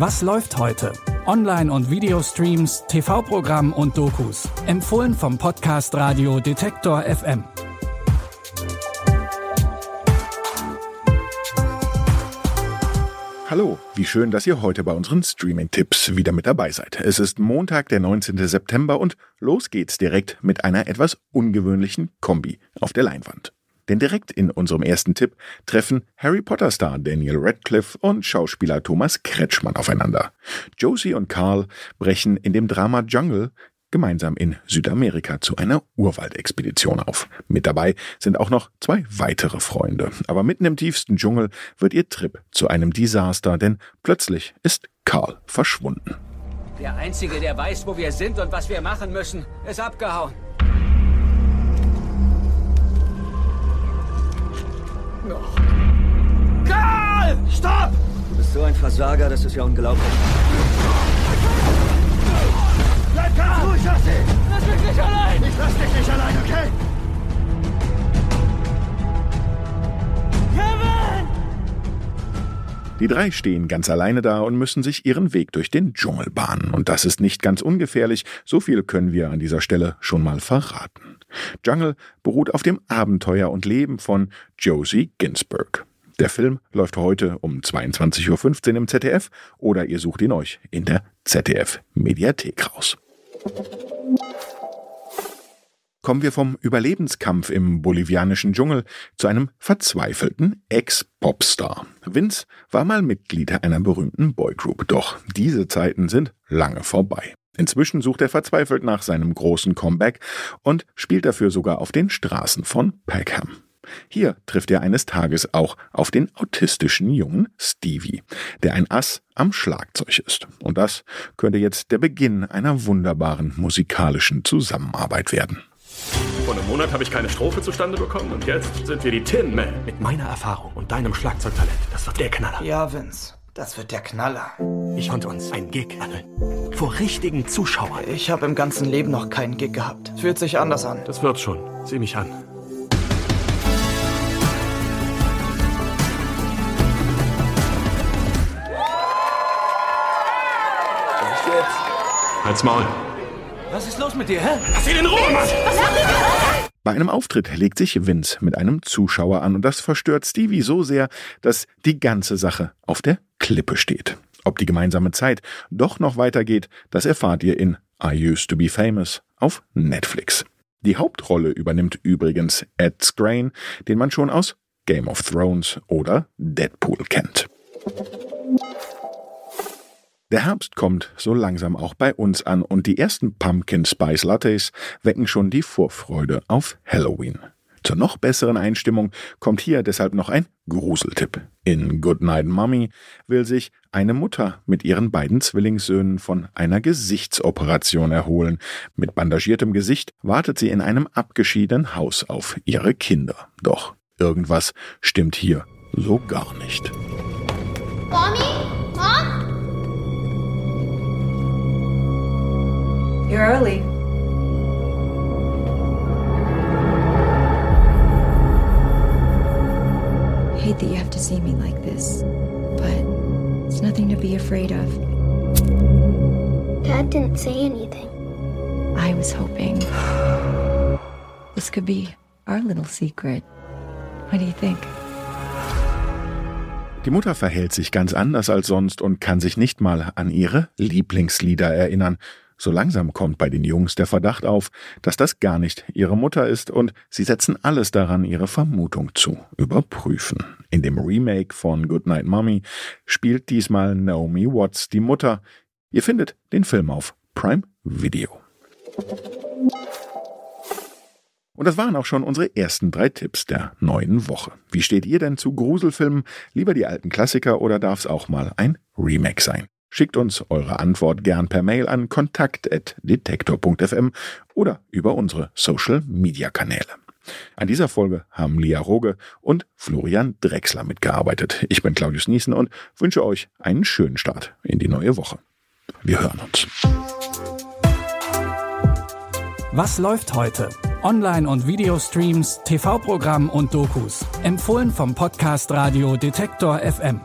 Was läuft heute? Online- und Videostreams, TV-Programm und Dokus. Empfohlen vom Podcast Radio Detektor FM. Hallo, wie schön, dass ihr heute bei unseren Streaming-Tipps wieder mit dabei seid. Es ist Montag, der 19. September und los geht's direkt mit einer etwas ungewöhnlichen Kombi auf der Leinwand. Denn direkt in unserem ersten Tipp treffen Harry Potter-Star Daniel Radcliffe und Schauspieler Thomas Kretschmann aufeinander. Josie und Carl brechen in dem Drama Jungle gemeinsam in Südamerika zu einer Urwaldexpedition auf. Mit dabei sind auch noch zwei weitere Freunde. Aber mitten im tiefsten Dschungel wird ihr Trip zu einem Desaster, denn plötzlich ist Carl verschwunden. Der Einzige, der weiß, wo wir sind und was wir machen müssen, ist abgehauen. Bist so ein Versager, das ist ja unglaublich. Bleib ganz ruhig, Jossi! Lass mich nicht allein! Ich lass dich nicht allein, okay? Kevin! Die drei stehen ganz alleine da und müssen sich ihren Weg durch den Dschungel bahnen. Und das ist nicht ganz ungefährlich, so viel können wir an dieser Stelle schon mal verraten. Jungle beruht auf dem Abenteuer und Leben von Josie Ginsburg. Der Film läuft heute um 22.15 Uhr im ZDF oder ihr sucht ihn euch in der ZDF Mediathek raus. Kommen wir vom Überlebenskampf im bolivianischen Dschungel zu einem verzweifelten Ex-Popstar. Vince war mal Mitglied einer berühmten Boygroup, doch diese Zeiten sind lange vorbei. Inzwischen sucht er verzweifelt nach seinem großen Comeback und spielt dafür sogar auf den Straßen von Peckham. Hier trifft er eines Tages auch auf den autistischen jungen Stevie, der ein Ass am Schlagzeug ist. Und das könnte jetzt der Beginn einer wunderbaren musikalischen Zusammenarbeit werden. Vor einem Monat habe ich keine Strophe zustande bekommen und jetzt sind wir die Tin Men. Mit meiner Erfahrung und deinem Schlagzeugtalent, das wird der Knaller. Ja, Vince, das wird der Knaller. Ich und uns ein Gig angeln. Vor richtigen Zuschauern. Ich habe im ganzen Leben noch keinen Gig gehabt. Fühlt sich anders an. Das wird schon. Sieh mich an. Echt jetzt? Halt's Maul. Was ist los mit dir, hä? Lass ihn in Ruhe, Mann! Bei einem Auftritt legt sich Vince mit einem Zuschauer an und das verstört Stevie so sehr, dass die ganze Sache auf der Klippe steht. Ob die gemeinsame Zeit doch noch weitergeht, das erfahrt ihr in I Used to Be Famous auf Netflix. Die Hauptrolle übernimmt übrigens Ed Skrein, den man schon aus Game of Thrones oder Deadpool kennt. Der Herbst kommt so langsam auch bei uns an und die ersten Pumpkin Spice Lattes wecken schon die Vorfreude auf Halloween. Zur noch besseren Einstimmung kommt hier deshalb noch ein Gruseltipp. In Goodnight Mommy will sich eine Mutter mit ihren beiden Zwillingssöhnen von einer Gesichtsoperation erholen. Mit bandagiertem Gesicht wartet sie in einem abgeschiedenen Haus auf ihre Kinder. Doch irgendwas stimmt hier so gar nicht. Mommy? Early. I hate that you have to see me like this, but it's nothing to be afraid of. Dad didn't say anything. I was hoping this could be our little secret. What do you think? Die Mutter verhält sich ganz anders als sonst und kann sich nicht mal an ihre Lieblingslieder erinnern. So langsam kommt bei den Jungs der Verdacht auf, dass das gar nicht ihre Mutter ist und sie setzen alles daran, ihre Vermutung zu überprüfen. In dem Remake von Goodnight Mommy spielt diesmal Naomi Watts die Mutter. Ihr findet den Film auf Prime Video. Und das waren auch schon unsere ersten drei Tipps der neuen Woche. Wie steht ihr denn zu Gruselfilmen? Lieber die alten Klassiker oder darf es auch mal ein Remake sein? Schickt uns eure Antwort gern per Mail an kontakt.detektor.fm oder über unsere Social Media Kanäle. An dieser Folge haben Lia Roge und Florian Drexler mitgearbeitet. Ich bin Claudius Niesen und wünsche euch einen schönen Start in die neue Woche. Wir hören uns. Was läuft heute? Online- und Videostreams, TV-Programm und Dokus. Empfohlen vom Podcast Radio Detektor FM.